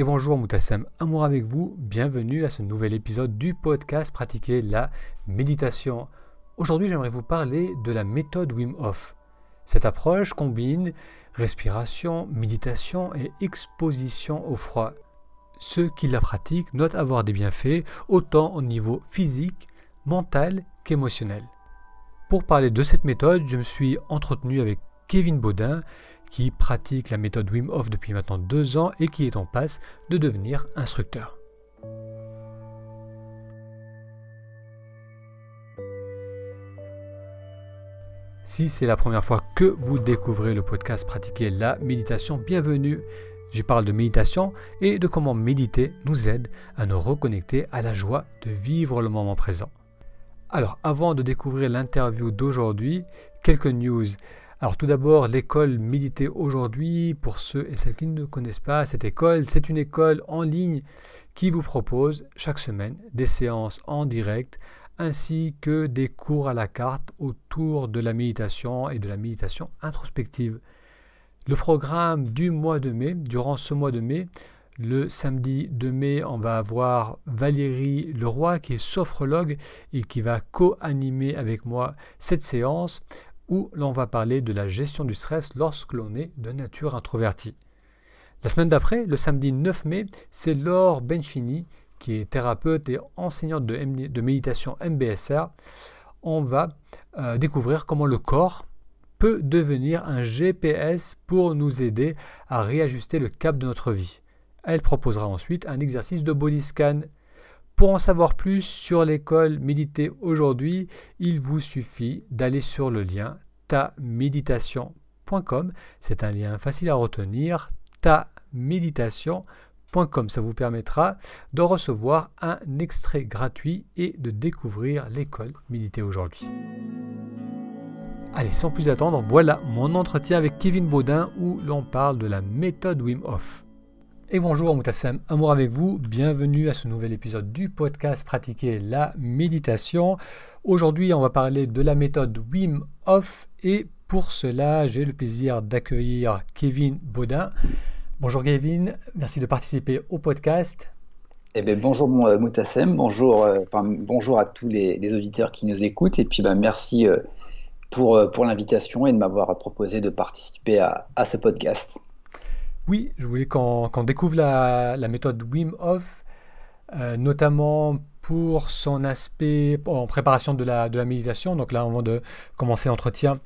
et bonjour Moutassem, amour avec vous, bienvenue à ce nouvel épisode du podcast Pratiquer la méditation. Aujourd'hui j'aimerais vous parler de la méthode Wim Hof. Cette approche combine respiration, méditation et exposition au froid. Ceux qui la pratiquent notent avoir des bienfaits autant au niveau physique, mental qu'émotionnel. Pour parler de cette méthode, je me suis entretenu avec Kevin Baudin, qui pratique la méthode Wim Hof depuis maintenant deux ans et qui est en passe de devenir instructeur. Si c'est la première fois que vous découvrez le podcast Pratiquer la méditation, bienvenue. J'y parle de méditation et de comment méditer nous aide à nous reconnecter à la joie de vivre le moment présent. Alors, avant de découvrir l'interview d'aujourd'hui, quelques news. Alors tout d'abord, l'école Méditer aujourd'hui, pour ceux et celles qui ne connaissent pas cette école, c'est une école en ligne qui vous propose chaque semaine des séances en direct ainsi que des cours à la carte autour de la méditation et de la méditation introspective. Le programme du mois de mai, durant ce mois de mai, le samedi 2 mai, on va avoir Valérie Leroy qui est sophrologue et qui va co-animer avec moi cette séance où l'on va parler de la gestion du stress lorsque l'on est de nature introvertie. La semaine d'après, le samedi 9 mai, c'est Laure Benchini, qui est thérapeute et enseignante de, méditation MBSR. On va euh, découvrir comment le corps peut devenir un GPS pour nous aider à réajuster le cap de notre vie. Elle proposera ensuite un exercice de body scan pour en savoir plus sur l'école Méditer aujourd'hui, il vous suffit d'aller sur le lien taméditation.com. C'est un lien facile à retenir, taméditation.com. Ça vous permettra de recevoir un extrait gratuit et de découvrir l'école Méditer aujourd'hui. Allez, sans plus attendre, voilà mon entretien avec Kevin Baudin où l'on parle de la méthode Wim Hof. Et bonjour Moutassem, amour avec vous, bienvenue à ce nouvel épisode du podcast Pratiquer la méditation. Aujourd'hui on va parler de la méthode Wim Hof et pour cela j'ai le plaisir d'accueillir Kevin Baudin. Bonjour Kevin, merci de participer au podcast. Eh bien, bonjour Moutassem, bonjour, euh, bonjour à tous les, auditeurs qui nous écoutent et puis ben, merci euh, pour, euh, l'invitation et de m'avoir proposé de participer à ce podcast. Oui, je voulais qu'on découvre la, méthode Wim Hof, euh, notamment pour son aspect en préparation de la, méditation. Donc là, avant de commencer l'entretien,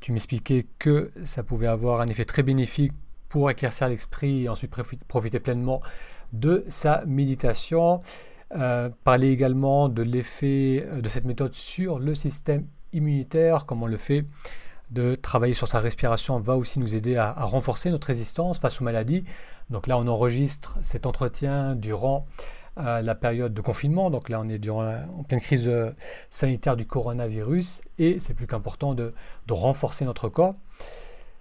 tu m'expliquais que ça pouvait avoir un effet très bénéfique pour éclaircir l'esprit et ensuite profiter pleinement de sa méditation. Euh, parler également de l'effet de cette méthode sur le système immunitaire, comment on le fait de travailler sur sa respiration va aussi nous aider à, renforcer notre résistance face aux maladies. Donc là, on enregistre cet entretien durant euh, la période de confinement. Donc là, on est durant en pleine crise euh, sanitaire du coronavirus et c'est plus qu'important de, renforcer notre corps.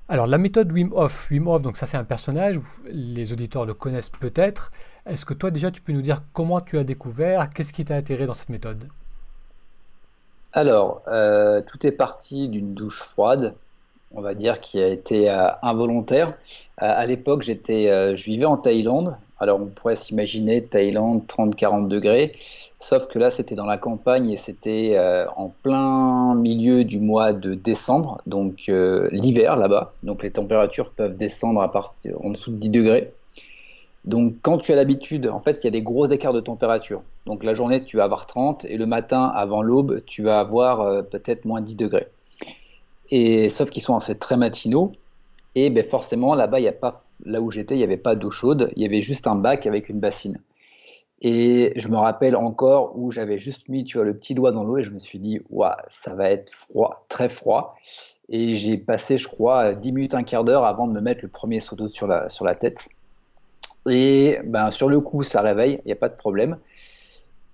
Alors la méthode Wim Hof, Wim Hof, donc ça c'est un personnage, les auditeurs le connaissent peut-être. Est-ce que toi déjà tu peux nous dire comment tu as découvert, qu'est-ce qui t'a attiré dans cette méthode? Alors, euh, tout est parti d'une douche froide, on va dire, qui a été euh, involontaire. Euh, à l'époque, j'étais, je vivais en Thaïlande. Alors, on pourrait s'imaginer Thaïlande 30-40 degrés, sauf que là, c'était dans la campagne et c'était en plein milieu du mois de décembre, donc l'hiver là-bas. Donc, les températures peuvent descendre à partir en dessous de 10 degrés. Donc, quand tu as l'habitude, en fait, il y a des gros écarts de température. Donc, la journée, tu vas avoir 30 et le matin, avant l'aube, tu vas avoir euh, peut-être moins 10 degrés. Et sauf qu'ils sont en fait très matinaux. Et ben, forcément, là-bas, il y a pas, là où j'étais, il n'y avait pas d'eau chaude. Il y avait juste un bac avec une bassine. Et je me rappelle encore où j'avais juste mis, tu vois, le petit doigt dans l'eau et je me suis dit, waouh, ça va être froid, très froid. Et j'ai passé, je crois, 10 minutes, un quart d'heure avant de me mettre le premier seau d'eau sur la, sur la tête. Et ben, sur le coup, ça réveille, il n'y a pas de problème.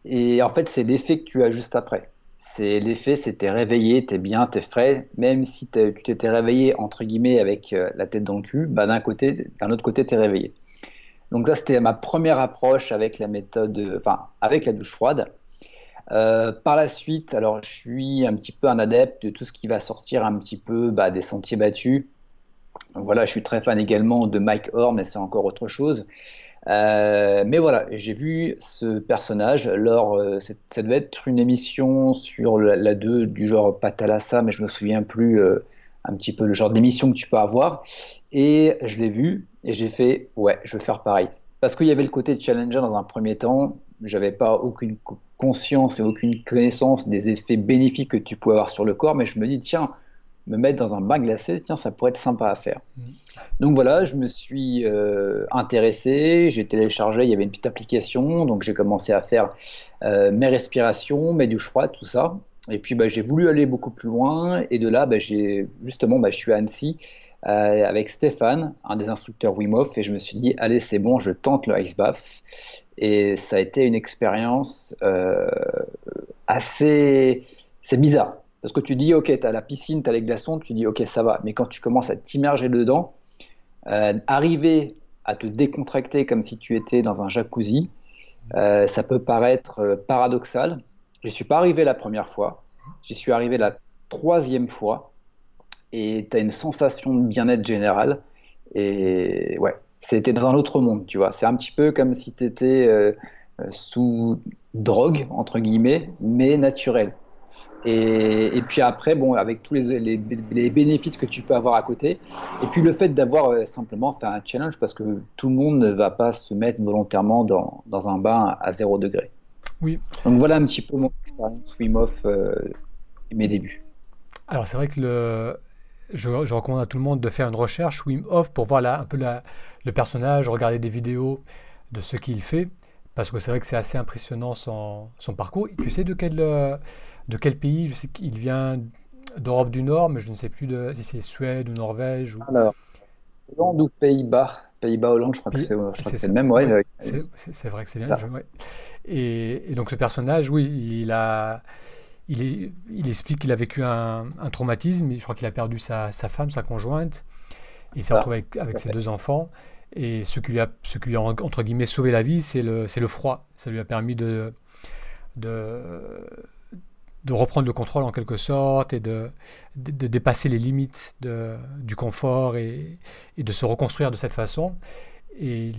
Et en fait, c'est l'effet que tu as juste après. C'est l'effet, c'est réveillé, t'es bien, t'es frais. Même si tu t'étais réveillé, entre guillemets, avec euh, la tête dans le cul, ben, d'un côté, d'un autre côté, t'es réveillé. Donc ça, c'était ma première approche avec la méthode, enfin, avec la douche froide. Euh, par la suite, alors je suis un petit peu un adepte de tout ce qui va sortir un petit peu bah, des sentiers battus, voilà, je suis très fan également de Mike Orr, mais c'est encore autre chose. Euh, mais voilà, j'ai vu ce personnage lors, euh, ça devait être une émission sur la, 2 du genre Patalassa, mais je me souviens plus euh, un petit peu le genre d'émission que tu peux avoir. Et je l'ai vu et j'ai fait, ouais, je veux faire pareil. Parce qu'il y avait le côté challenger dans un premier temps, j'avais pas aucune conscience et aucune connaissance des effets bénéfiques que tu pouvais avoir sur le corps, mais je me dis, tiens, me mettre dans un bain glacé, tiens, ça pourrait être sympa à faire. Mmh. Donc voilà, je me suis euh, intéressé, j'ai téléchargé, il y avait une petite application, donc j'ai commencé à faire euh, mes respirations, mes douches froides, tout ça. Et puis bah, j'ai voulu aller beaucoup plus loin, et de là, bah, j'ai justement, bah, je suis à Annecy euh, avec Stéphane, un des instructeurs Wim Hof, et je me suis dit, allez, c'est bon, je tente le ice bath. Et ça a été une expérience assez, c'est bizarre parce que tu dis, ok, tu as la piscine, tu as les glaçons, tu dis, ok, ça va. Mais quand tu commences à t'immerger dedans, euh, arriver à te décontracter comme si tu étais dans un jacuzzi, euh, ça peut paraître euh, paradoxal. Je suis pas arrivé la première fois, j'y suis arrivé la troisième fois, et tu as une sensation de bien-être général. Et ouais, c'était dans un autre monde, tu vois. C'est un petit peu comme si tu étais sous drogue, entre guillemets, mais naturel. Et, puis après, bon, avec tous les, les, bénéfices que tu peux avoir à côté, et puis le fait d'avoir euh, simplement fait un challenge, parce que tout le monde ne va pas se mettre volontairement dans, dans un bain à 0 degré. Oui. Donc voilà un petit peu mon expérience Wim Hof euh, et mes débuts. Alors c'est vrai que le, je, recommande à tout le monde de faire une recherche Wim Hof pour voir là, un peu la, le personnage, regarder des vidéos de ce qu'il fait, parce que c'est vrai que c'est assez impressionnant son, son parcours. Tu sais de quel euh, de quel pays? Je sais qu'il vient d'Europe du Nord, mais je ne sais plus de, si c'est Suède ou Norvège. Ou... Alors, Hollande ou Pays-Bas? Pays-Bas, Hollande, je crois que c'est le même. Ouais, c'est vrai que c'est bien. Et, et, donc ce personnage, oui, il a. Il, il explique qu'il a vécu un, traumatisme, je crois qu'il a perdu sa, sa, femme, sa conjointe, et il s'est retrouvé avec, ses deux enfants. Et ce qui lui a, ce qui a entre guillemets sauvé la vie, c'est le, le froid. Ça lui a permis de, de, de reprendre le contrôle en quelque sorte et de, de, dépasser les limites de, du confort et, de se reconstruire de cette façon. Et,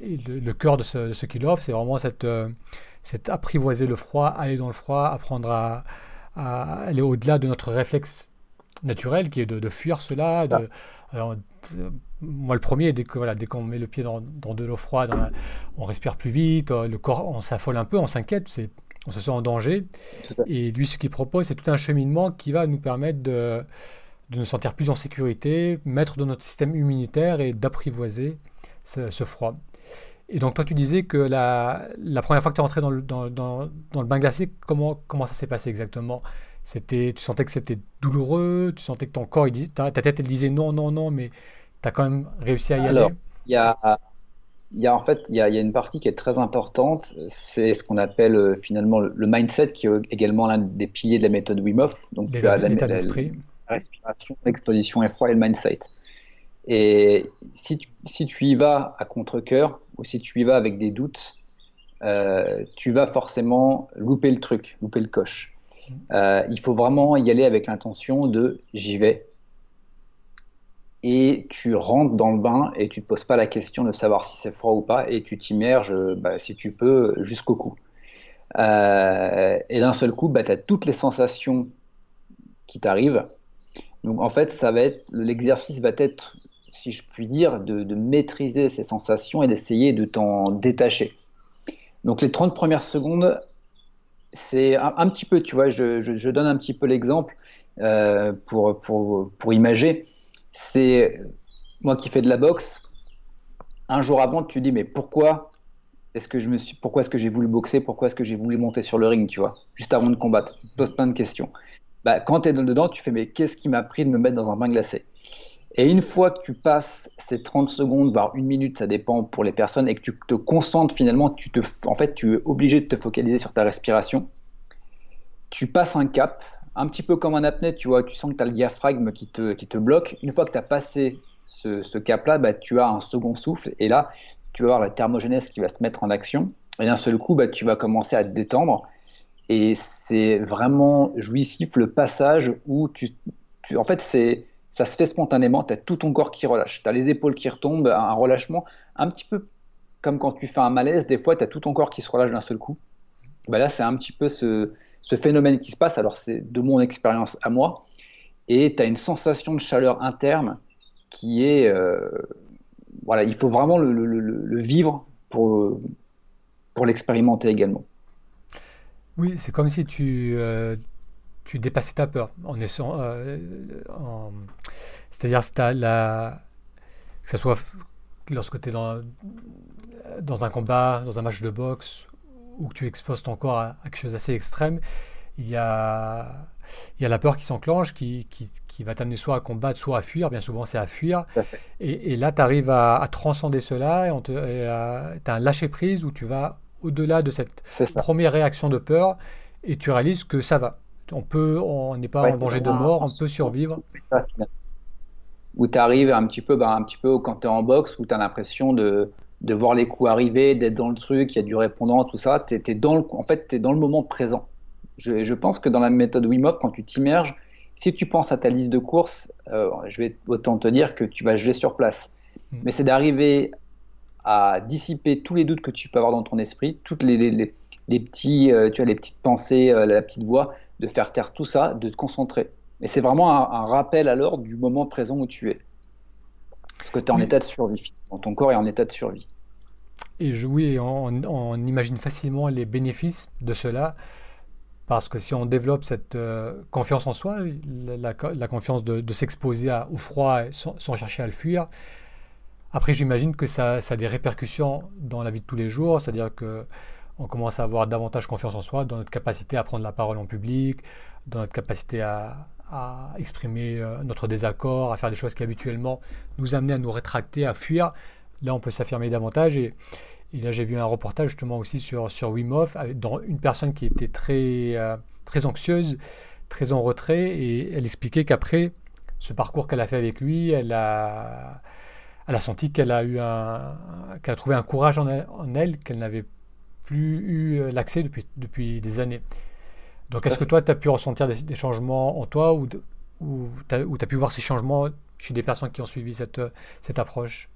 le, cœur de ce, qu'il offre, c'est vraiment cette, cette, apprivoiser le froid, aller dans le froid, apprendre à aller au-delà de notre réflexe naturel qui est de, fuir cela. De, moi, le premier, dès qu'on voilà, met le pied dans, dans de l'eau froide, on, on, respire plus vite, le corps, on s'affole un peu, on s'inquiète. On se sent en danger. Et lui, ce qu'il propose, c'est tout un cheminement qui va nous permettre de, de, nous sentir plus en sécurité, mettre dans notre système immunitaire et d'apprivoiser ce, froid. Et donc toi, tu disais que la, la première fois que tu es rentré dans le, dans, dans, dans le bain glacé, comment, comment ça s'est passé exactement? C'était, Tu sentais que c'était douloureux Tu sentais que ton corps, il ta, ta tête, elle disait non, non, non, mais tu as quand même réussi à y Alors, Il y a il y a en fait il y a, une partie qui est très importante, c'est ce qu'on appelle euh, finalement le, mindset, qui est également l'un des piliers de la méthode Wim Hof. Donc tu as la, la, respiration, l'exposition à froid et le mindset. Et si tu, si tu y vas à contre-coeur ou si tu y vas avec des doutes, euh, tu vas forcément louper le truc, louper le coche. Euh, il faut vraiment y aller avec l'intention de j'y vais, et tu rentres dans le bain et tu ne te poses pas la question de savoir si c'est froid ou pas et tu t'immerges, bah, si tu peux, jusqu'au cou. Euh, et d'un seul coup, bah, tu as toutes les sensations qui t'arrivent. Donc en fait, l'exercice va être, si je puis dire, de, maîtriser ces sensations et d'essayer de t'en détacher. Donc les 30 premières secondes, c'est un, petit peu, tu vois, je, donne un petit peu l'exemple euh, pour, pour, imager c'est moi qui fais de la boxe. Un jour avant, tu dis mais pourquoi est-ce que je me suis, pourquoi est-ce que j'ai voulu boxer, pourquoi est-ce que j'ai voulu monter sur le ring, tu vois, juste avant de combattre. Tu poses plein de questions. Bah, quand tu es dedans, tu fais mais qu'est-ce qui m'a pris de me mettre dans un bain glacé? Et une fois que tu passes ces 30 secondes, voire une minute, ça dépend pour les personnes, et que tu te concentres finalement, tu te, en fait, tu es obligé de te focaliser sur ta respiration. Tu passes un cap, un petit peu comme un apnée, tu vois, tu sens que tu as le diaphragme qui te, qui te bloque. Une fois que tu as passé ce, cap-là, bah, tu as un second souffle et là, tu vas avoir la thermogénèse qui va se mettre en action. Et d'un seul coup, bah, tu vas commencer à te détendre. Et c'est vraiment jouissif le passage où tu. en fait, c'est ça se fait spontanément. Tu as tout ton corps qui relâche. Tu as les épaules qui retombent, un relâchement un petit peu comme quand tu fais un malaise, des fois, tu as tout ton corps qui se relâche d'un seul coup. Bah là, c'est un petit peu ce, phénomène qui se passe. Alors, c'est de mon expérience à moi. Et tu as une sensation de chaleur interne qui est. Euh, voilà, il faut vraiment le, vivre pour, pour l'expérimenter également. Oui, c'est comme si tu, euh, tu dépassais ta peur. En, euh, C'est-à-dire la, que ce soit lorsque tu es dans, dans un combat, dans un match de boxe, ou que tu exposes ton corps à, quelque chose d'assez extrême, il y a, il y a la peur qui s'enclenche, qui, qui, qui, va t'amener soit à combattre, soit à fuir. Bien souvent, c'est à fuir. Et, et, là, tu arrives à, transcender cela et tu as un lâcher-prise où tu vas au-delà de cette première réaction de peur et tu réalises que ça va. On peut, on n'est pas en danger de mort, on peut survivre. Où tu arrives un petit peu, bah, un petit peu quand tu es en boxe, où tu as l'impression de, de voir les coups arriver, d'être dans le truc, il y a du répondant, tout ça. Es, dans le, en fait, tu es dans le moment présent. Je, je, pense que dans la méthode Wim Hof, quand tu t'immerges, si tu penses à ta liste de courses, euh, je vais autant te dire que tu vas geler sur place. Mm. Mais c'est d'arriver à dissiper tous les doutes que tu peux avoir dans ton esprit, toutes les, les, les petits, euh, tu as les petites pensées, euh, la petite voix, de faire taire tout ça, de te concentrer. Et c'est vraiment un, rappel alors du moment présent où tu es. Parce que tu es en état de survie. Ton corps est en état de survie. Et je, oui, on, imagine facilement les bénéfices de cela, parce que si on développe cette euh, confiance en soi, la, confiance de, s'exposer au froid sans, chercher à le fuir, après j'imagine que ça, ça, a des répercussions dans la vie de tous les jours, c'est-à-dire que on commence à avoir davantage confiance en soi, dans notre capacité à prendre la parole en public, dans notre capacité à, exprimer euh, notre désaccord, à faire des choses qui habituellement nous amenaient à nous rétracter, à fuir. Là, on peut s'affirmer davantage. Et, là, j'ai vu un reportage justement aussi sur, sur Wim dans une personne qui était très, euh, très anxieuse, très en retrait, et elle expliquait qu'après ce parcours qu'elle a fait avec lui, elle a, elle senti qu'elle a a trouvé un courage en en elle qu'elle n'avait plus eu euh, l'accès depuis, depuis des années. Donc est-ce que toi, tu as pu ressentir des, changements en toi ou, ou tu as, pu voir ces changements chez des personnes qui ont suivi cette, cette approche?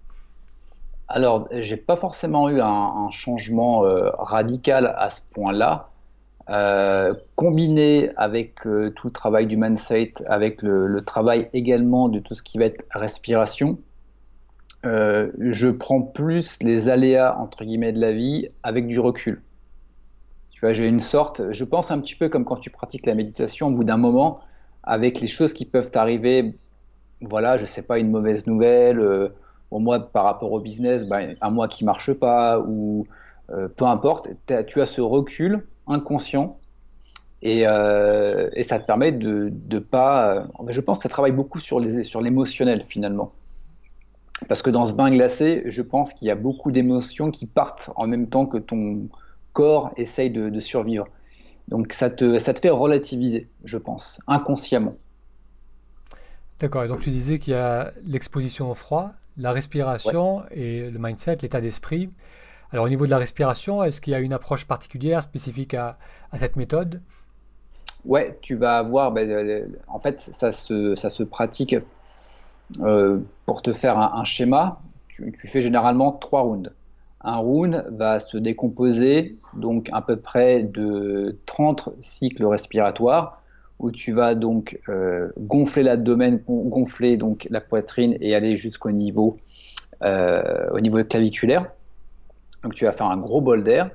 Alors, j'ai pas forcément eu un, changement euh, radical à ce point-là. Euh, combiné avec tout le travail du mindset, avec le, le, travail également de tout ce qui va être respiration, euh, je prends plus les aléas entre guillemets de la vie avec du recul. Tu vois, j'ai une sorte, je pense un petit peu comme quand tu pratiques la méditation, au bout d'un moment, avec les choses qui peuvent t'arriver, voilà, je sais pas, une mauvaise nouvelle, euh, au moi par rapport au business, ben, un mois qui marche pas, ou euh, peu importe, tu as ce recul inconscient et, et, ça te permet de, de pas. je pense que ça travaille beaucoup sur l'émotionnel sur finalement. Parce que dans ce bain glacé, je pense qu'il y a beaucoup d'émotions qui partent en même temps que ton corps essaye de, survivre. Donc ça te, ça te fait relativiser, je pense, inconsciemment. D'accord, et donc tu disais qu'il y a l'exposition au froid, la respiration et le mindset, l'état d'esprit. Alors au niveau de la respiration, est-ce qu'il y a une approche particulière, spécifique à, cette méthode? Ouais, tu vas avoir, ben, en fait, ça se, ça se pratique euh, pour te faire un, schéma, tu, fais généralement trois rounds. Un round va se décomposer donc à peu près de 30 cycles respiratoires où tu vas donc euh, gonfler l'abdomen, gonfler donc la poitrine et aller jusqu'au niveau, euh, au niveau claviculaire. Donc tu vas faire un gros bol d'air,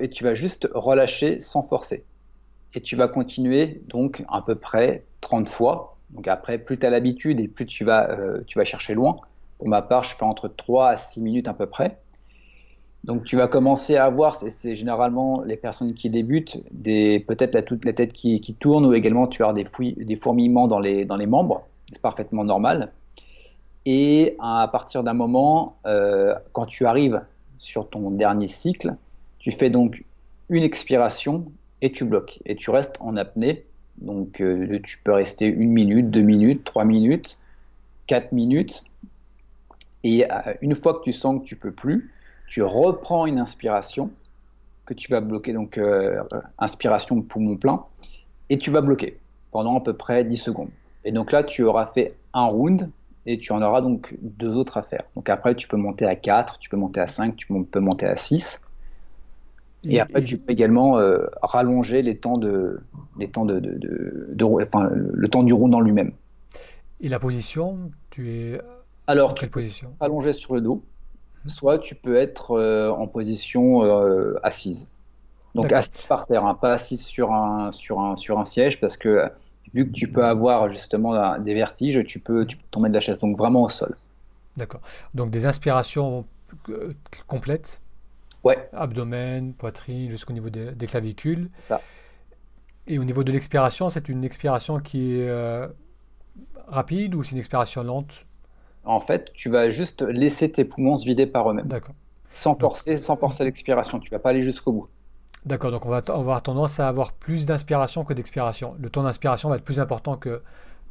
et tu vas juste relâcher sans forcer. Et tu vas continuer donc à peu près 30 fois donc après, plus tu as l'habitude et plus tu vas, euh, tu vas chercher loin. Pour ma part, je fais entre 3 à 6 minutes à peu près. Donc tu vas commencer à avoir, c'est généralement les personnes qui débutent, peut-être la, la tête qui, tourne ou également tu as des, des fourmillements dans les, dans les membres. C'est parfaitement normal. Et à partir d'un moment, euh, quand tu arrives sur ton dernier cycle, tu fais donc une expiration et tu bloques. Et tu restes en apnée donc euh, tu peux rester une minute, deux minutes, trois minutes, quatre minutes. Et euh, une fois que tu sens que tu peux plus, tu reprends une inspiration que tu vas bloquer, donc euh, inspiration de poumon plein, et tu vas bloquer pendant à peu près 10 secondes. Et donc là, tu auras fait un round et tu en auras donc deux autres à faire. Donc après, tu peux monter à 4, tu peux monter à 5, tu peux monter à 6. Et, après, tu peux également euh, rallonger les temps de, les temps de, de, enfin, le temps du round en lui-même. Et la position, tu es alors quelle position? Allongé sur le dos, mhm. soit tu peux être euh, en position euh, assise. Donc assise par terre, hein, pas assise sur un, sur, un, sur un siège, parce que vu que tu peux avoir justement des vertiges, tu peux, tu peux tomber de la chaise, donc vraiment au sol. D'accord. Donc des inspirations complètes Ouais. Abdomen, poitrine, jusqu'au niveau des, clavicules. Ça. Et au niveau de l'expiration, c'est une expiration qui est euh, rapide ou c'est une expiration lente? En fait, tu vas juste laisser tes poumons se vider par eux-mêmes. D'accord. Sans forcer, sans forcer l'expiration. Tu vas pas aller jusqu'au bout. D'accord, donc on va, avoir tendance à avoir plus d'inspiration que d'expiration. Le temps d'inspiration va être plus important que,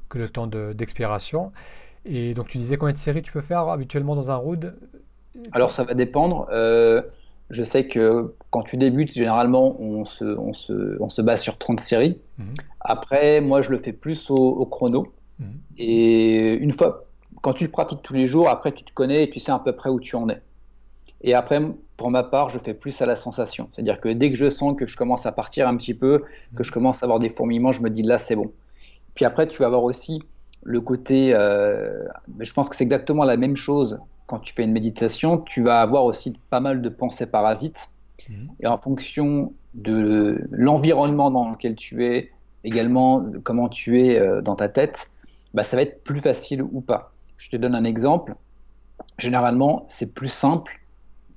que le temps d'expiration. et donc tu disais combien de séries tu peux faire habituellement dans un road Alors ça va dépendre. Euh, je sais que quand tu débutes, généralement, on se, on se, on se base sur 30 séries. Mhm. Après, moi, je le fais plus au, chrono. Mhm. Et une fois, quand tu le pratiques tous les jours, après, tu te connais et tu sais à peu près où tu en es. Et après, pour ma part, je fais plus à la sensation. C'est-à-dire que dès que je sens que je commence à partir un petit peu, que je commence à avoir des fourmillements, je me dis là, c'est bon. Puis après, tu vas avoir aussi le côté, euh, je pense que c'est exactement la même chose quand tu fais une méditation, tu vas avoir aussi pas mal de pensées parasites. Mhm. Et en fonction de l'environnement dans lequel tu es, également de comment tu es euh, dans ta tête, bah, ça va être plus facile ou pas. Je te donne un exemple. Généralement, c'est plus simple.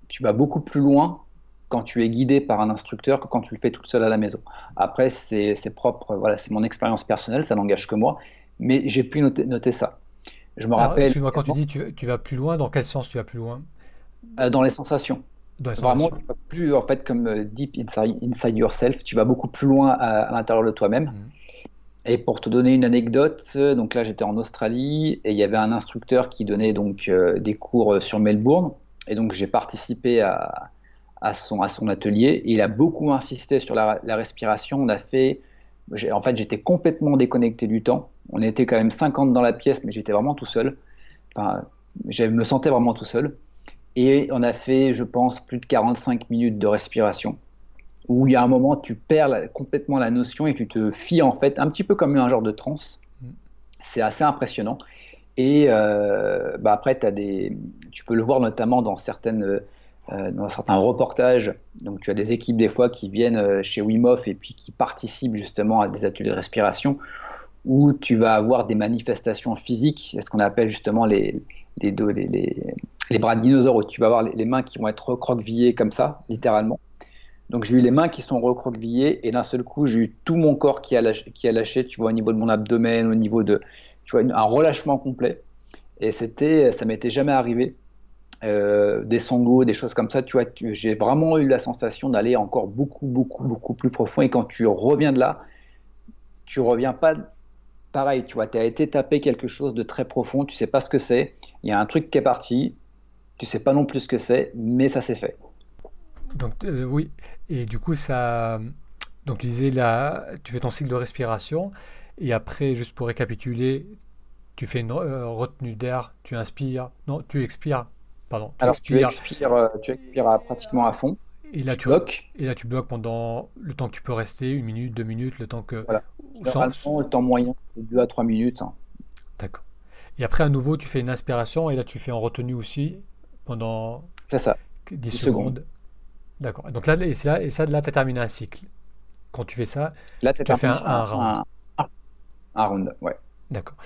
Tu vas beaucoup plus loin quand tu es guidé par un instructeur que quand tu le fais tout seul à la maison. Après, c'est propre, voilà, c'est mon expérience personnelle, ça n'engage que moi, mais j'ai pu noter ça. Je me rappelle. Excuse-moi, quand tu dis tu, tu, vas plus loin, dans quel sens tu vas plus loin? Euh, Dans les sensations. Dans les sensations. Vraiment, tu vas plus en fait comme euh, deep inside, yourself. Tu vas beaucoup plus loin à, l'intérieur de toi-même. Mhm. Et pour te donner une anecdote, donc là j'étais en Australie et il y avait un instructeur qui donnait donc euh, des cours sur Melbourne. Et donc j'ai participé à, à, son, à son atelier. il a beaucoup insisté sur la, la respiration. On a fait en fait, j'étais complètement déconnecté du temps. On était quand même 50 dans la pièce, mais j'étais vraiment tout seul. Enfin, je me sentais vraiment tout seul. Et on a fait, je pense, plus de 45 minutes de respiration, où il y a un moment, tu perds complètement la notion et tu te fies en fait un petit peu comme un genre de transe. C'est assez impressionnant. Et euh, bah après, as des, tu peux le voir notamment dans certaines euh, dans certains reportages. Donc, tu as des équipes des fois qui viennent euh, chez Wim et puis qui participent justement à des ateliers de respiration où tu vas avoir des manifestations physiques, ce qu'on appelle justement les, les, bras de dinosaures, où tu vas avoir les, mains qui vont être recroquevillées comme ça, littéralement. Donc j'ai eu les mains qui sont recroquevillées et d'un seul coup j'ai eu tout mon corps qui a, lâché, qui a lâché, tu vois, au niveau de mon abdomen, au niveau de, tu vois, un relâchement complet. Et c'était, ça m'était jamais arrivé. Euh, des sanglots, des choses comme ça, tu vois, j'ai vraiment eu la sensation d'aller encore beaucoup, beaucoup, beaucoup plus profond. Et quand tu reviens de là, tu reviens pas pareil, tu vois, tu as été tapé quelque chose de très profond, tu sais pas ce que c'est, il y a un truc qui est parti, tu sais pas non plus ce que c'est, mais ça s'est fait. Donc euh, oui, et du coup ça, donc tu disais là, tu fais ton cycle de respiration, et après, juste pour récapituler, tu fais une euh, retenue d'air, tu inspires, non, tu expires, Pardon. Tu Alors expires. tu expires, euh, tu expires pratiquement à fond. Et là, tu, bloques. Et là, tu bloques pendant le temps que tu peux rester, une minute, deux minutes, le temps que. Voilà. le temps moyen, c'est deux à trois minutes. Hein. D'accord. Et après, à nouveau, tu fais une inspiration et là, tu fais en retenue aussi pendant. C'est ça. 10 secondes. D'accord. Donc là, et, et ça, là, tu as terminé un cycle. Quand tu fais ça, là, tu as fait un, un, round. Un, un round, ouais. D'accord.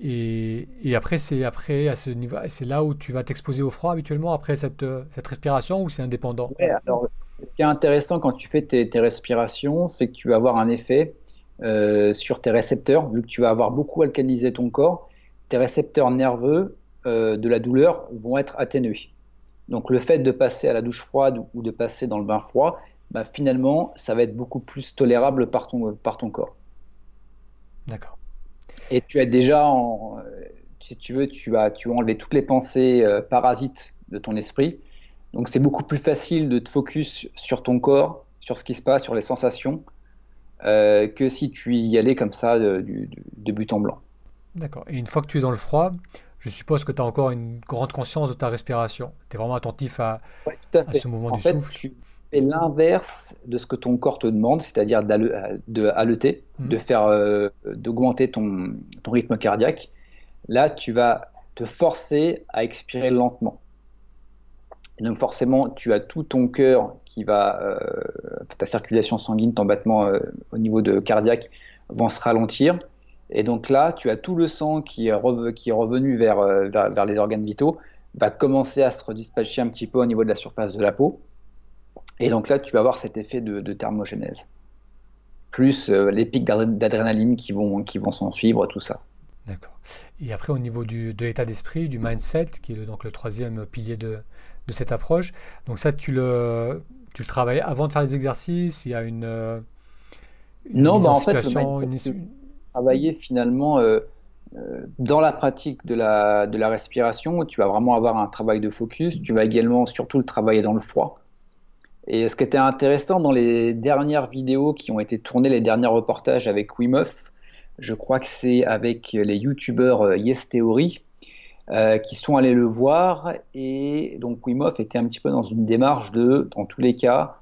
Et, et, après, c'est après à ce niveau, c'est là où tu vas t'exposer au froid habituellement après cette, cette respiration ou c'est indépendant? Alors, Ce qui est intéressant quand tu fais tes, tes respirations, c'est que tu vas avoir un effet euh, sur tes récepteurs, vu que tu vas avoir beaucoup alcalinisé ton corps, tes récepteurs nerveux euh, de la douleur vont être atténués. Donc le fait de passer à la douche froide ou de passer dans le bain froid, bah, finalement, ça va être beaucoup plus tolérable par ton, par ton corps. D'accord. Et tu as déjà, en, si tu veux, tu as, tu as enlevé toutes les pensées euh, parasites de ton esprit. Donc c'est beaucoup plus facile de te focus sur ton corps, sur ce qui se passe, sur les sensations, euh, que si tu y allais comme ça de, but en blanc. D'accord. Et une fois que tu es dans le froid, je suppose que tu as encore une grande conscience de ta respiration. Tu es vraiment attentif à, ce mouvement du souffle. Tu fais l'inverse de ce que ton corps te demande, c'est-à-dire de halter, mmh. de faire euh, d'augmenter ton, ton rythme cardiaque. Là, tu vas te forcer à expirer lentement. donc forcément, tu as tout ton cœur qui va, euh, ta circulation sanguine, ton battement euh, au niveau de cardiaque vont se ralentir. Et donc là, tu as tout le sang qui est, revenu euh, vers, vers, les organes vitaux, va commencer à se redispatcher un petit peu au niveau de la surface de la peau. Et donc là, tu vas avoir cet effet de, thermogénèse. Plus euh, les pics d'adrénaline qui vont, qui vont s'en suivre, tout ça. D'accord. Et après, au niveau du, de l'état d'esprit, du mindset, qui est le, donc le troisième pilier de, de, cette approche, donc ça, tu le, tu le travailles avant de faire les exercices Il y a une. Euh, non, bah en, fait, travailler finalement euh, euh, dans la pratique de la, de la respiration, tu vas vraiment avoir un travail de focus, tu vas également surtout le travailler dans le froid. Et ce qui était intéressant dans les dernières vidéos qui ont été tournées, les derniers reportages avec Wim Hof, je crois que c'est avec les youtubeurs euh, Yes Theory, qui sont allés le voir. Et donc Wim Hof était un petit peu dans une démarche de, dans tous les cas,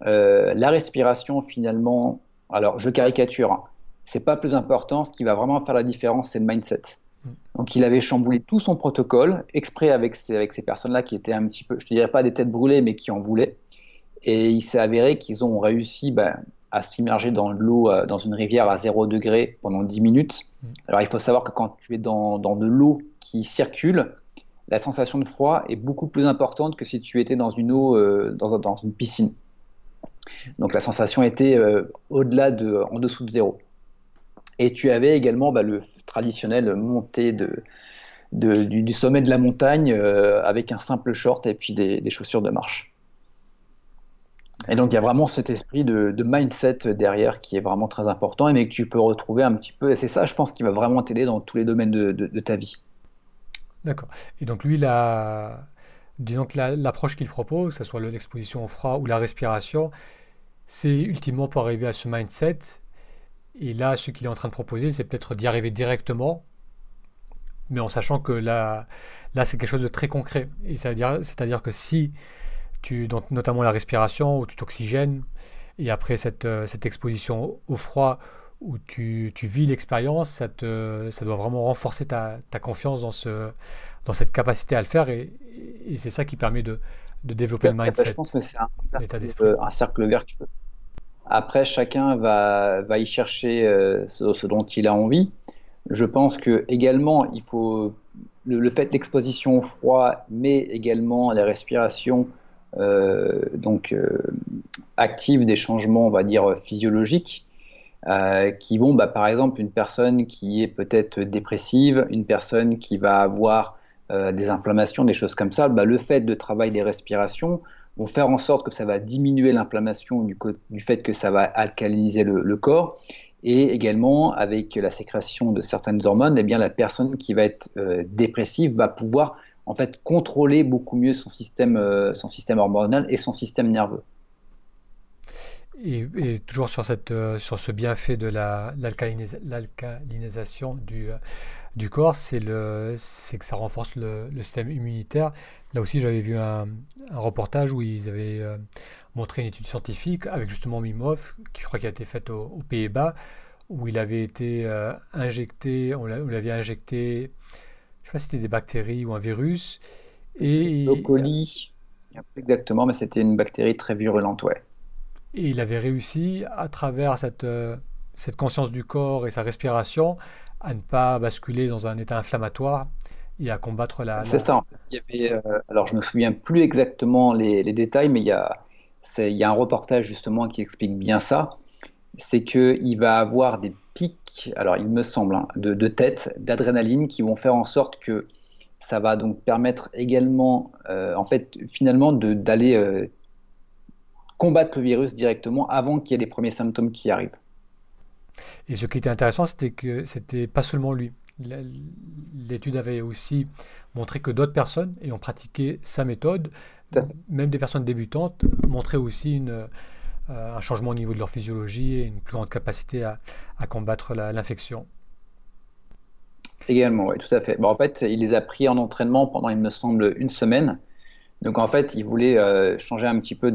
la respiration finalement, alors je caricature, hein, c'est pas plus important. Ce qui va vraiment faire la différence, c'est le mindset. Mm. Donc il avait chamboulé tout son protocole, exprès avec ces, avec ces personnes-là qui étaient un petit peu, je te dirais pas des têtes brûlées, mais qui en voulaient. Et il s'est avéré qu'ils ont réussi ben, à s'immerger dans l'eau, euh, dans une rivière à 0 degré pendant 10 minutes. Mm. Alors il faut savoir que quand tu es dans, dans de l'eau qui circule, la sensation de froid est beaucoup plus importante que si tu étais dans une eau, euh, dans, dans, une piscine. Donc la sensation était euh, au-delà de, en dessous de zéro. Et tu avais également bah, le traditionnel montée de, du, sommet de la montagne euh, avec un simple short et puis des, chaussures de marche. Et donc il y a vraiment cet esprit de, mindset derrière qui est vraiment très important, mais que tu peux retrouver un petit peu. Et c'est ça, je pense, qui va vraiment t'aider dans tous les domaines de, ta vie. D'accord. Et donc lui, la... disons que l'approche qu'il propose, que ce soit l'exposition au froid ou la respiration, c'est ultimement pour arriver à ce mindset et là, ce qu'il est en train de proposer, c'est peut-être d'y arriver directement, mais en sachant que là, là c'est quelque chose de très concret. Et c'est-à-dire que si tu, notamment la respiration, où tu t'oxygènes, et après cette, euh, cette, exposition au froid, où tu, tu vis l'expérience, ça, ça doit vraiment renforcer ta, ta, confiance dans, ce, dans cette capacité à le faire, et, et c'est ça qui permet de, de développer le mindset. Je pense que c'est un, un cercle vertueux. Après, chacun va, va y chercher euh, ce, dont il a envie. Je pense que également, il faut le, fait de l'exposition au froid, mais également la respiration donc euh, active des changements, on va dire physiologiques, qui vont, bah, par exemple, une personne qui est peut-être dépressive, une personne qui va avoir des inflammations, des choses comme ça, bah, le fait de travailler des respirations vont faire en sorte que ça va diminuer l'inflammation du, fait que ça va alcaliniser le, corps. Et également, avec la sécrétion de certaines hormones, eh bien, la personne qui va être euh, dépressive va pouvoir en fait contrôler beaucoup mieux son système, euh, son système hormonal et son système nerveux. Et, toujours sur, cette, euh, sur ce bienfait de l'alcalinisation du, du corps, c'est que ça renforce le, système immunitaire. Là aussi, j'avais vu un, reportage où ils avaient euh, montré une étude scientifique avec justement Mimov, qui je crois qui a été faite aux, Pays-Bas, où il avait été euh, injecté, on l'avait injecté, sais pas si c'était des bactéries ou un virus. Et, le exactement, mais c'était une bactérie très virulente, ouais. Et il avait réussi, à travers cette, euh, cette conscience du corps et sa respiration, à ne pas basculer dans un état inflammatoire et à combattre la. C'est ça. Il y avait, euh, alors je me souviens plus exactement les, détails, mais il y, a, il y a un reportage justement qui explique bien ça. C'est qu'il va avoir des pics, alors il me semble, hein, de, tête, d'adrénaline qui vont faire en sorte que ça va donc permettre également, euh, en fait, finalement, d'aller euh, combattre le virus directement avant qu'il y ait les premiers symptômes qui arrivent. Et ce qui était intéressant, c'était que c'était pas seulement lui. L'étude avait aussi montré que d'autres personnes ayant pratiqué sa méthode, même des personnes débutantes, montraient aussi une, euh, un changement au niveau de leur physiologie et une plus grande capacité à, à combattre l'infection. Également, oui, tout à fait. Bon, en fait, il les a pris en entraînement pendant, il me semble, une semaine. Donc en fait, il voulait euh, changer un petit peu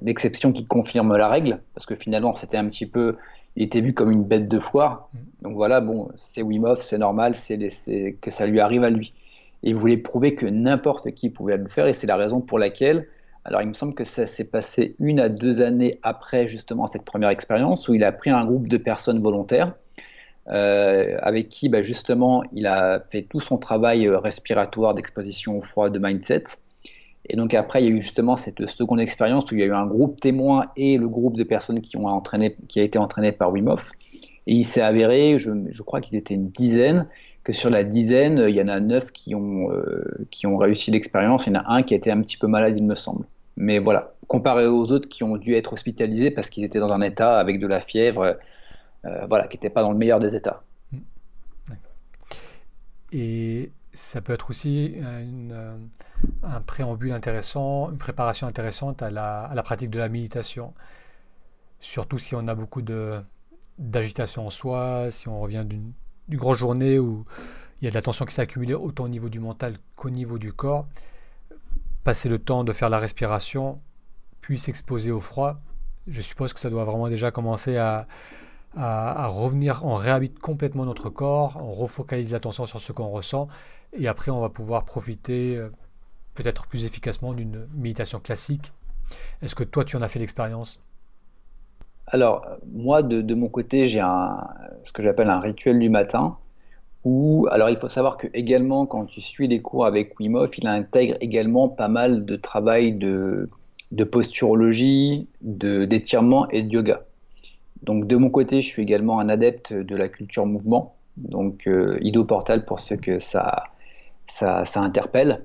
d'exception qui confirme la règle, parce que finalement, c'était un petit peu, il était vu comme une bête de foire. Mm. Donc voilà, bon, c'est Wim Hof, c'est normal, c'est que ça lui arrive à lui. Et il voulait prouver que n'importe qui pouvait le faire, et c'est la raison pour laquelle, alors il me semble que ça s'est passé une à deux années après justement cette première expérience, où il a pris un groupe de personnes volontaires, euh, avec qui bah, justement il a fait tout son travail euh, respiratoire, d'exposition au froid, de mindset. Et donc après, il y a eu justement cette seconde expérience où il y a eu un groupe témoin et le groupe de personnes qui, ont a été entraîné par Wim Hof. Et il s'est avéré, je crois qu'ils étaient une dizaine, que sur la dizaine, il y en a neuf qui ont, euh, qui ont réussi l'expérience. Il y en a un qui a été un petit peu malade, il me semble. Mais voilà, comparé aux autres qui ont dû être hospitalisés parce qu'ils étaient dans un état avec de la fièvre, euh, voilà, qui n'était pas dans le meilleur des états. Mmh. Et ça peut être aussi euh, un préambule intéressant, une préparation intéressante à la, pratique de la méditation. Surtout si on a beaucoup d'agitation en soi, si on revient d'une grosse journée où il y a de la tension qui s'est accumulée autant au niveau du mental qu'au niveau du corps. Passer le temps de faire la respiration, puis s'exposer au froid, je suppose que ça doit vraiment déjà commencer à, à, revenir, on réhabite complètement notre corps, on refocalise l'attention sur ce qu'on ressent, et après on va pouvoir profiter euh, peut-être plus efficacement d'une méditation classique. Est-ce que toi tu en as fait l'expérience? Alors moi de, mon côté j'ai ce que j'appelle un rituel du matin, où alors il faut savoir que également quand tu suis les cours avec Wim il intègre également pas mal de travail de, de posturologie, d'étirement et de yoga. Donc de mon côté, je suis également un adepte de la culture mouvement, donc euh, Ido Portal pour ceux que ça, ça, interpelle.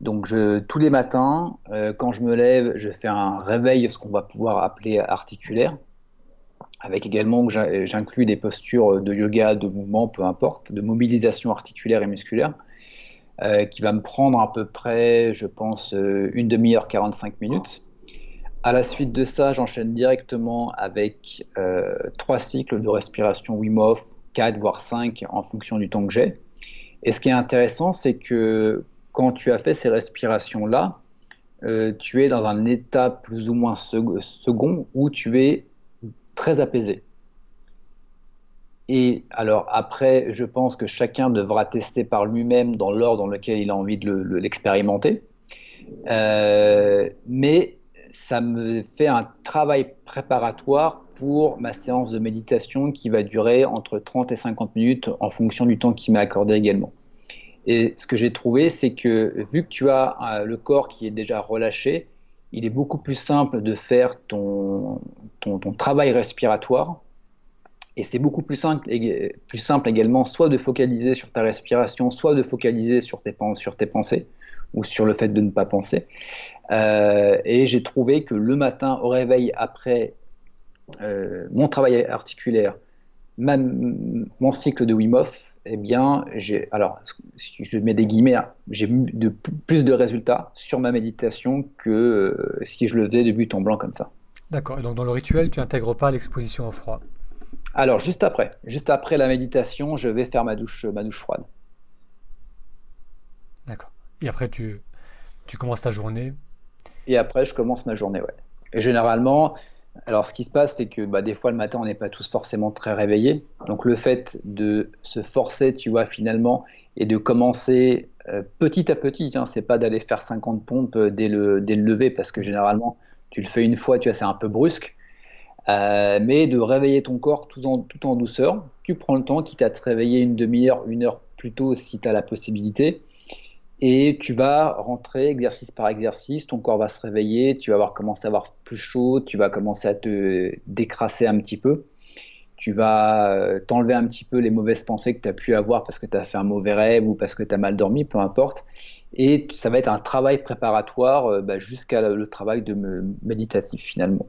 Donc tous les matins, euh, quand je me lève, je fais un réveil, ce qu'on va pouvoir appeler articulaire, avec également que j'inclus des postures de yoga, de mouvement, peu importe, de mobilisation articulaire et musculaire, euh, qui va me prendre à peu près, je pense, une demi-heure, 45 minutes. À la suite de ça, j'enchaîne directement avec euh, trois cycles de respiration Wim Hof, 4 voire 5 en fonction du temps que j'ai. Et ce qui est intéressant, c'est que quand tu as fait ces respirations-là, euh, tu es dans un état plus ou moins second où tu es très apaisé. Et alors après, je pense que chacun devra tester par lui-même dans l'ordre dans lequel il a envie de l'expérimenter. Euh, mais ça me fait un travail préparatoire pour ma séance de méditation qui va durer entre 30 et 50 minutes en fonction du temps qui m'est accordé également. Et ce que j'ai trouvé, c'est que vu que tu as euh, le corps qui est déjà relâché, il est beaucoup plus simple de faire ton, ton, travail respiratoire. Et c'est beaucoup plus simple, plus simple également, soit de focaliser sur ta respiration, soit de focaliser sur tes, sur tes pensées ou sur le fait de ne pas penser. Euh, et j'ai trouvé que le matin, au réveil, après euh, mon travail articulaire, mon cycle de Wim Hof, eh bien, j'ai, alors, si je mets des guillemets, hein, j'ai de, plus de résultats sur ma méditation que euh, si je le faisais de but en blanc comme ça. D'accord. Et donc, dans le rituel, tu n'intègres pas l'exposition au froid? Alors, juste après, juste après la méditation, je vais faire ma douche, ma douche froide. D'accord. Et après, tu, tu commences ta journée? Et après, je commence ma journée, ouais. Et généralement, alors ce qui se passe, c'est que bah, des fois le matin, on n'est pas tous forcément très réveillés. Donc le fait de se forcer, tu vois, finalement, et de commencer euh, petit à petit, hein, c'est pas d'aller faire 50 pompes dès le, dès le lever, parce que généralement, tu le fais une fois, tu vois, c'est un peu brusque. Euh, mais de réveiller ton corps tout en, tout en douceur. Tu prends le temps, quitte à te réveiller une demi-heure, une heure plus tôt si tu as la possibilité et tu vas rentrer exercice par exercice, ton corps va se réveiller, tu vas avoir commencé à avoir plus chaud, tu vas commencer à te décrasser un petit peu, tu vas euh, t'enlever un petit peu les mauvaises pensées que tu as pu avoir parce que tu as fait un mauvais rêve ou parce que tu as mal dormi, peu importe. Et ça va être un travail préparatoire euh, bah, jusqu'à le travail de méditatif finalement.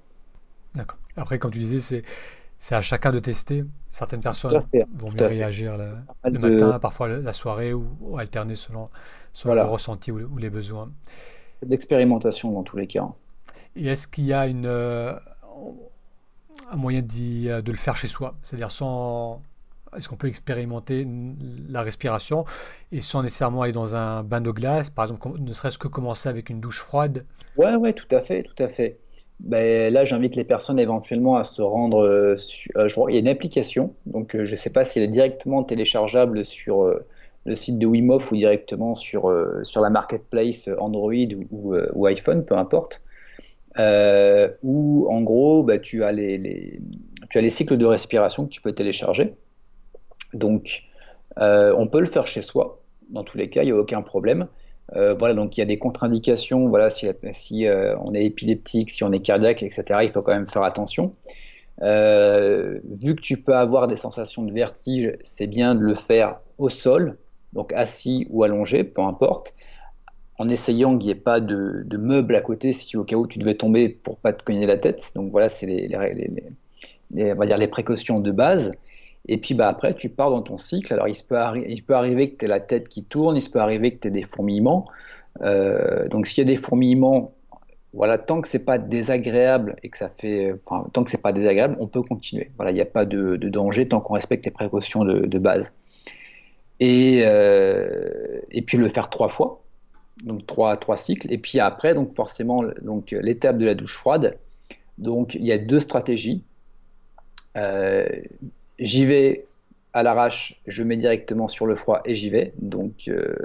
D'accord. Après, comme tu disais, c'est c'est à chacun de tester. Certaines personnes vont mieux réagir le matin, parfois la soirée, ou, alterner selon, selon le ressenti ou, les besoins. C'est de l'expérimentation dans tous les cas. Et est-ce qu'il y a une, euh, un moyen euh, de le faire chez soi? C'est-à-dire sans est-ce qu'on peut expérimenter la respiration et sans nécessairement aller dans un bain de glace, par exemple, ne serait-ce que commencer avec une douche froide? Ouais, ouais, tout à fait, tout à fait. Ben, là, j'invite les personnes éventuellement à se rendre. Euh, sur, euh, il y a une application, donc je ne sais pas si elle est directement téléchargeable sur le site de Wim ou directement sur, sur la marketplace Android ou, ou, iPhone, peu importe. où en gros, ben, tu, as les, tu as les cycles de respiration que tu peux télécharger. Donc, on peut le faire chez soi. Dans tous les cas, il n'y a aucun problème. Euh, voilà, donc il y a des contre-indications. Voilà, si, euh, on est épileptique, si on est cardiaque, etc., il faut quand même faire attention. Euh, vu que tu peux avoir des sensations de vertige, c'est bien de le faire au sol, donc assis ou allongé, peu importe, en essayant qu'il n'y ait pas de, de, meubles à côté si au cas où tu devais tomber pour pas te cogner la tête. Donc voilà, c'est les, on va dire les précautions de base. Et puis bah, après, tu pars dans ton cycle. Alors, il, peut, il peut arriver que tu aies la tête qui tourne, il peut arriver que tu aies des fourmillements. Euh, donc, s'il y a des fourmillements, voilà, tant que c'est pas désagréable et que ça fait, enfin, tant que c'est pas désagréable, on peut continuer. Voilà, il n'y a pas de, danger tant qu'on respecte les précautions de, base. Et, euh, et puis le faire trois fois, donc trois, trois cycles. Et puis après, donc forcément, donc l'étape de la douche froide. Donc il y a deux stratégies. Euh, j'y vais à l'arrache, je mets directement sur le froid et j'y vais. Donc euh,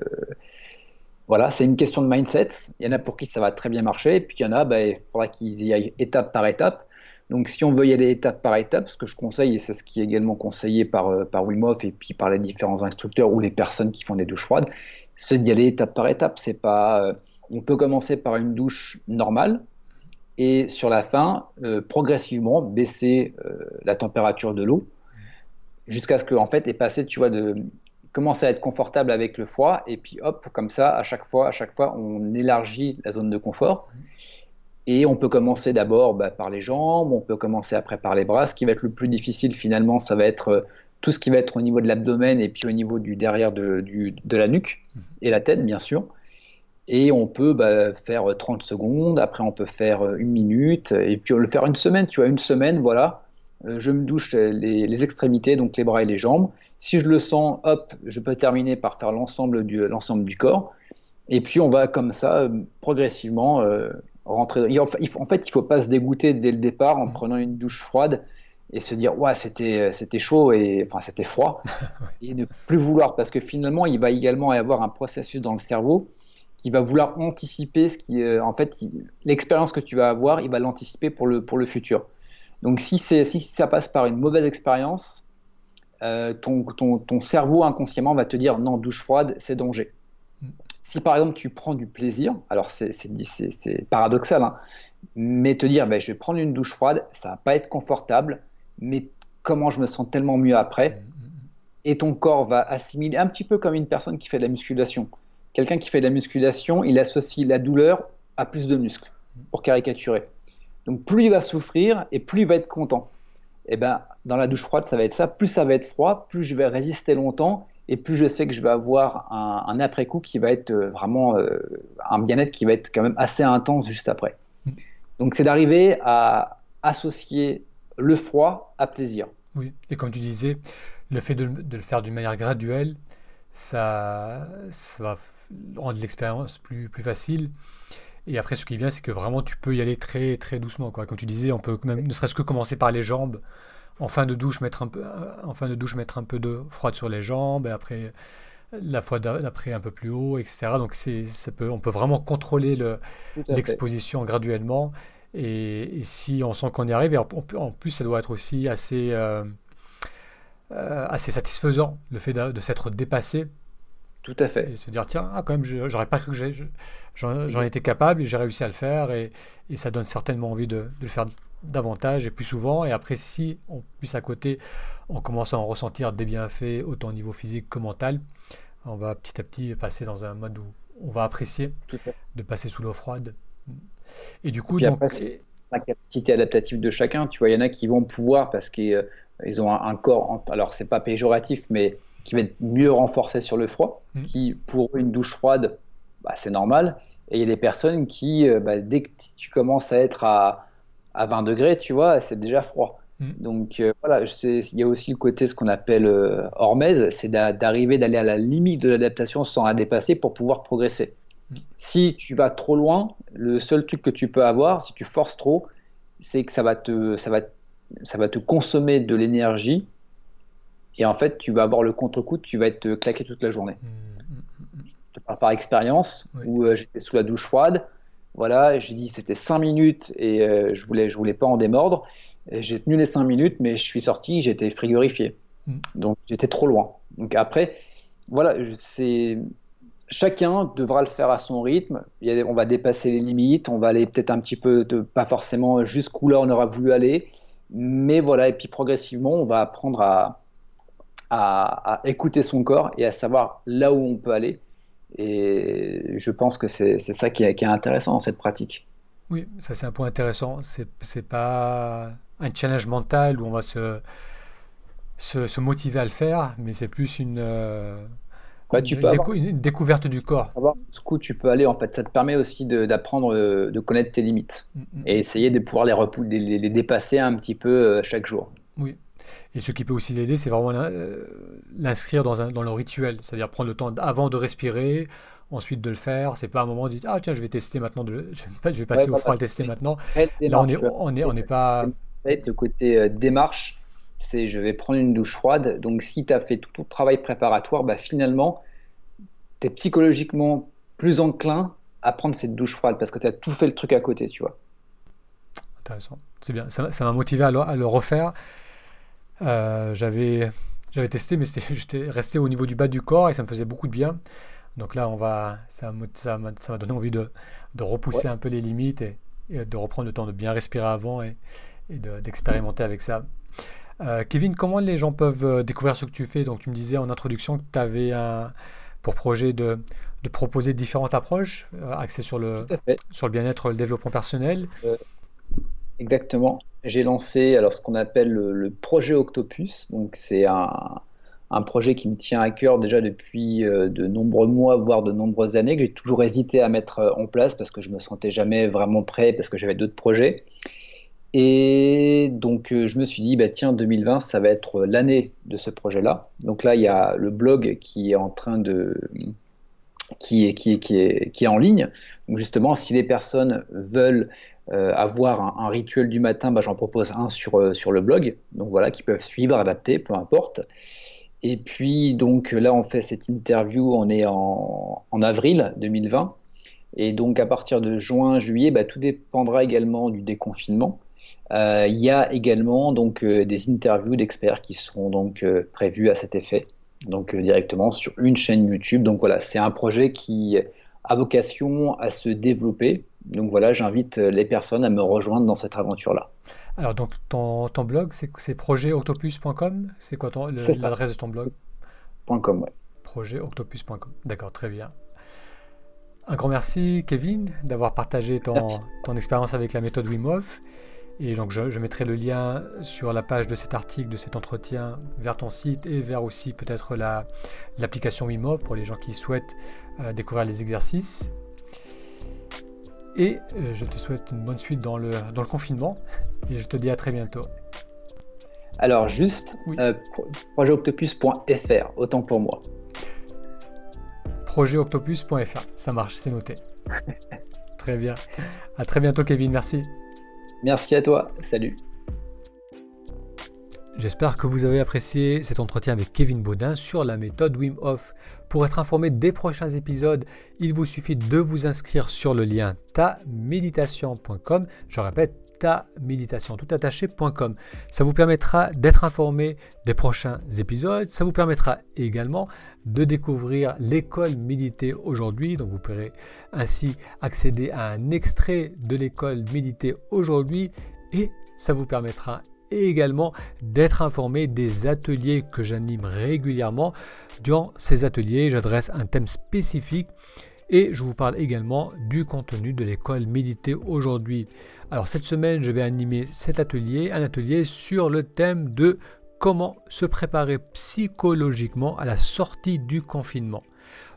voilà, c'est une question de mindset. Il y en a pour qui ça va très bien marcher, et puis il y en a, bah, il faudra qu'ils y aillent étape par étape. Donc si on veut y aller étape par étape, ce que je conseille, et c'est ce qui est également conseillé par, euh, par Wim Hof et puis par les différents instructeurs ou les personnes qui font des douches froides, c'est d'y aller étape par étape. C'est pas, euh, on peut commencer par une douche normale, et sur la fin, progressivement baisser la température de l'eau jusqu'à ce qu'en fait, est passé, tu vois, de commencer à être confortable avec le froid, et puis hop, comme ça, à chaque fois, à chaque fois, on élargit la zone de confort. Et on peut commencer d'abord bah, par les jambes, on peut commencer après par les bras. Ce qui va être le plus difficile finalement, ça va être euh, tout ce qui va être au niveau de l'abdomen et puis au niveau du derrière de, de la nuque et la tête, bien sûr. Et on peut bah, faire 30 secondes, après on peut faire euh, une minute, et puis on le faire une semaine, tu vois, une semaine, voilà, euh, je me douche les, extrémités, donc les bras et les jambes. Si je le sens, hop, je peux terminer par faire l'ensemble du, du corps. Et puis on va comme ça, euh, progressivement, euh, rentrer. En fait, il ne faut pas se dégoûter dès le départ en mmh. prenant une douche froide et se dire ouais c'était c'était chaud et enfin c'était froid et ne plus vouloir parce que finalement il va également y avoir un processus dans le cerveau qui va vouloir anticiper ce qui en fait l'expérience que tu vas avoir il va l'anticiper pour le pour le futur donc si, si ça passe par une mauvaise expérience, euh, ton, ton, cerveau inconsciemment va te dire non, douche froide, c'est danger. Mm. Si par exemple tu prends du plaisir, alors c'est paradoxal, hein, mais te dire ben, je vais prendre une douche froide, ça va pas être confortable, mais comment je me sens tellement mieux après, mm, mm, et ton corps va assimiler un petit peu comme une personne qui fait de la musculation. Quelqu'un qui fait de la musculation, il associe la douleur à plus de muscles, pour caricaturer. Donc plus il va souffrir et plus il va être content. Et eh ben dans la douche froide, ça va être ça. Plus ça va être froid, plus je vais résister longtemps et plus je sais que je vais avoir un, après-coup qui va être euh, vraiment euh, un bien-être qui va être quand même assez intense juste après. Donc c'est d'arriver à associer le froid à plaisir. Oui, et comme tu disais, le fait de, le faire d'une manière graduelle, ça, va rendre l'expérience plus, facile. Et après, ce qui est bien, c'est que vraiment, tu peux y aller très, très doucement. Comme tu disais, on peut même, ne serait-ce que commencer par les jambes. En fin de douche, mettre un peu, euh, en fin de douche, mettre un peu de froide sur les jambes, et après, la fois d'après un peu plus haut, etc. Donc, c'est, ça peut, on peut vraiment contrôler l'exposition graduellement. Et, si on sent qu'on y arrive, en plus, ça doit être aussi assez, euh, euh, assez satisfaisant, le fait de s'être dépassé tout à fait. Et se dire, tiens, ah, quand même, j'aurais pas cru que j'en étais capable et j'ai réussi à le faire. Et, et, ça donne certainement envie de, de, le faire davantage et plus souvent. Et après, si on puisse à côté, on commence à en ressentir des bienfaits, autant au niveau physique que mental, on va petit à petit passer dans un mode où on va apprécier de passer sous l'eau froide. Et du coup, donc. c'est la capacité adaptative de chacun. Tu vois, il y en a qui vont pouvoir parce qu'ils euh, ont un, un corps. Alors, c'est pas péjoratif, mais qui va être mieux renforcé sur le froid, mmh. qui pour une douche froide, bah, c'est normal. Et il y a des personnes qui, euh, bah, dès que tu commences à être à, à 20 degrés, tu vois, c'est déjà froid. Mm. Donc euh, voilà, il y a aussi le côté ce qu'on appelle euh, hormèse, c'est d'arriver d'aller à la limite de l'adaptation sans la dépasser pour pouvoir progresser. Mm. Si tu vas trop loin, le seul truc que tu peux avoir, si tu forces trop, c'est que ça va te, ça va, ça va te consommer de l'énergie et en fait tu vas avoir le contre-coup, tu vas être claqué toute la journée. Mm, Je te parle par expérience où euh, j'étais sous la douche froide. Voilà, j'ai dit c'était 5 minutes et je voulais, je voulais pas en démordre. J'ai tenu les 5 minutes, mais je suis sorti, j'étais frigorifié. Mm. Donc j'étais trop loin. Donc après, voilà, c'est chacun devra le faire à son rythme. Il on va dépasser les limites, on va aller peut-être un petit peu, de, pas forcément jusqu'où là on aura voulu aller, mais voilà, et puis progressivement, on va apprendre à, à, écouter son corps et à savoir là où on peut aller. Et je pense que c'est ça qui est, qui est intéressant dans cette pratique. Oui, ça c'est un point intéressant. C'est pas un challenge mental où on va se, se, motiver à le faire, mais c'est plus une, euh, tu une, découverte du corps. Savoir jusqu'où tu peux aller, en fait, ça te permet aussi d'apprendre, euh, de, connaître tes limites mm, mm. et essayer de pouvoir les, les, les, dépasser un petit peu euh, chaque jour. Oui. Et ce qui peut aussi l'aider, c'est vraiment l'inscrire dans, dans le rituel, c'est-à-dire prendre le temps avant de respirer, ensuite de le faire. C'est pas un moment de dire ah tiens je vais tester maintenant, de... je, vais, passer au froid à le tester maintenant. Là on est on est on n'est pas le côté euh, démarche, c'est je vais prendre une douche froide. Donc, si tu as fait tout ton travail préparatoire, bah, finalement, tu es psychologiquement plus enclin à prendre cette douche froide parce que tu as tout fait le truc à côté, tu vois. Intéressant. C'est bien. Ça m'a motivé à le, refaire. Euh, j'avais j'avais testé, mais j'étais resté au niveau du bas du corps et ça me faisait beaucoup de bien. Donc là, on va, ça m'a ça donné envie de, de repousser un peu les limites et, et, de reprendre le temps de bien respirer avant et, et d'expérimenter avec ça. Euh, Kevin, comment les gens peuvent euh, découvrir ce que tu fais? Donc, tu me disais en introduction que tu avais un, pour projet de, de proposer différentes approches euh, axées sur le, sur le bien-être, le développement personnel. Exactement. J'ai lancé alors ce qu'on appelle le, projet Octopus. Donc, c'est un, projet qui me tient à cœur déjà depuis de nombreux mois, voire de nombreuses années, que j'ai toujours hésité à mettre en place parce que je me sentais jamais vraiment prêt, parce que j'avais d'autres projets. Et donc, euh, je me suis dit, bah, tiens, 2020, ça va être l'année de ce projet-là. Donc là, il y a le blog qui est en train de. qui est, qui est, qui est, qui est en ligne. Donc, justement, si les personnes veulent euh, avoir un, rituel du matin, bah, j'en propose un sur, euh, sur le blog. Donc voilà, qui peuvent suivre, adapter, peu importe. Et puis, donc là, on fait cette interview, on est en, avril 2020. Et donc, à partir de juin, juillet, bah, tout dépendra également du déconfinement. Euh, il y a également donc des interviews d'experts qui seront donc prévues à cet effet, donc directement sur une chaîne YouTube. Donc voilà, c'est un projet qui a vocation à se développer. Donc voilà, j'invite les personnes à me rejoindre dans cette aventure-là. Alors donc ton, ton blog, c'est projetoctopus.com C'est quoi l'adresse de ton blog .com, ouais. Projetoctopus.com. D'accord, très bien. Un grand merci Kevin d'avoir partagé ton, ton expérience avec la méthode Wim Hof. Et donc je, mettrai le lien sur la page de cet article, de cet entretien, vers ton site et vers aussi peut-être l'application Wim pour les gens qui souhaitent euh, découvrir les exercices. Et euh, je te souhaite une bonne suite dans le, dans le confinement et je te dis à très bientôt. Alors juste, euh, projetoctopus.fr, autant pour moi. Projetoctopus.fr, ça marche, c'est noté. très bien. À très bientôt Kevin, merci. Merci à toi. Salut. J'espère que vous avez apprécié cet entretien avec Kevin Baudin sur la méthode Wim Hof. Pour être informé des prochains épisodes, il vous suffit de vous inscrire sur le lien taméditation.com. Je répète, taméditation tout attaché.com. Ça vous permettra d'être informé des prochains épisodes. Ça vous permettra également de découvrir l'école méditer aujourd'hui. Donc vous pourrez ainsi accéder à un extrait de l'école méditer aujourd'hui et ça vous permettra également d'être informé des ateliers que j'anime régulièrement. Durant ces ateliers, j'adresse un thème spécifique et je vous parle également du contenu de l'école méditer aujourd'hui. Alors cette semaine, je vais animer cet atelier, un atelier sur le thème de comment se préparer psychologiquement à la sortie du confinement.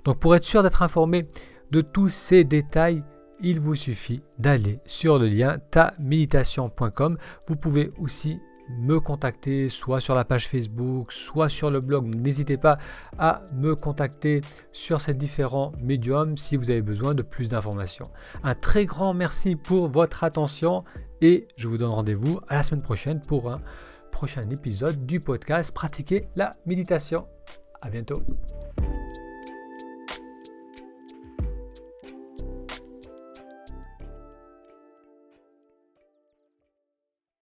Donc pour être sûr d'être informé de tous ces détails, il vous suffit d'aller sur le lien taméditation.com. Vous pouvez aussi me contacter soit sur la page Facebook, soit sur le blog. N'hésitez pas à me contacter sur ces différents médiums si vous avez besoin de plus d'informations. Un très grand merci pour votre attention et je vous donne rendez-vous à la semaine prochaine pour un prochain épisode du podcast Pratiquer la méditation. À bientôt.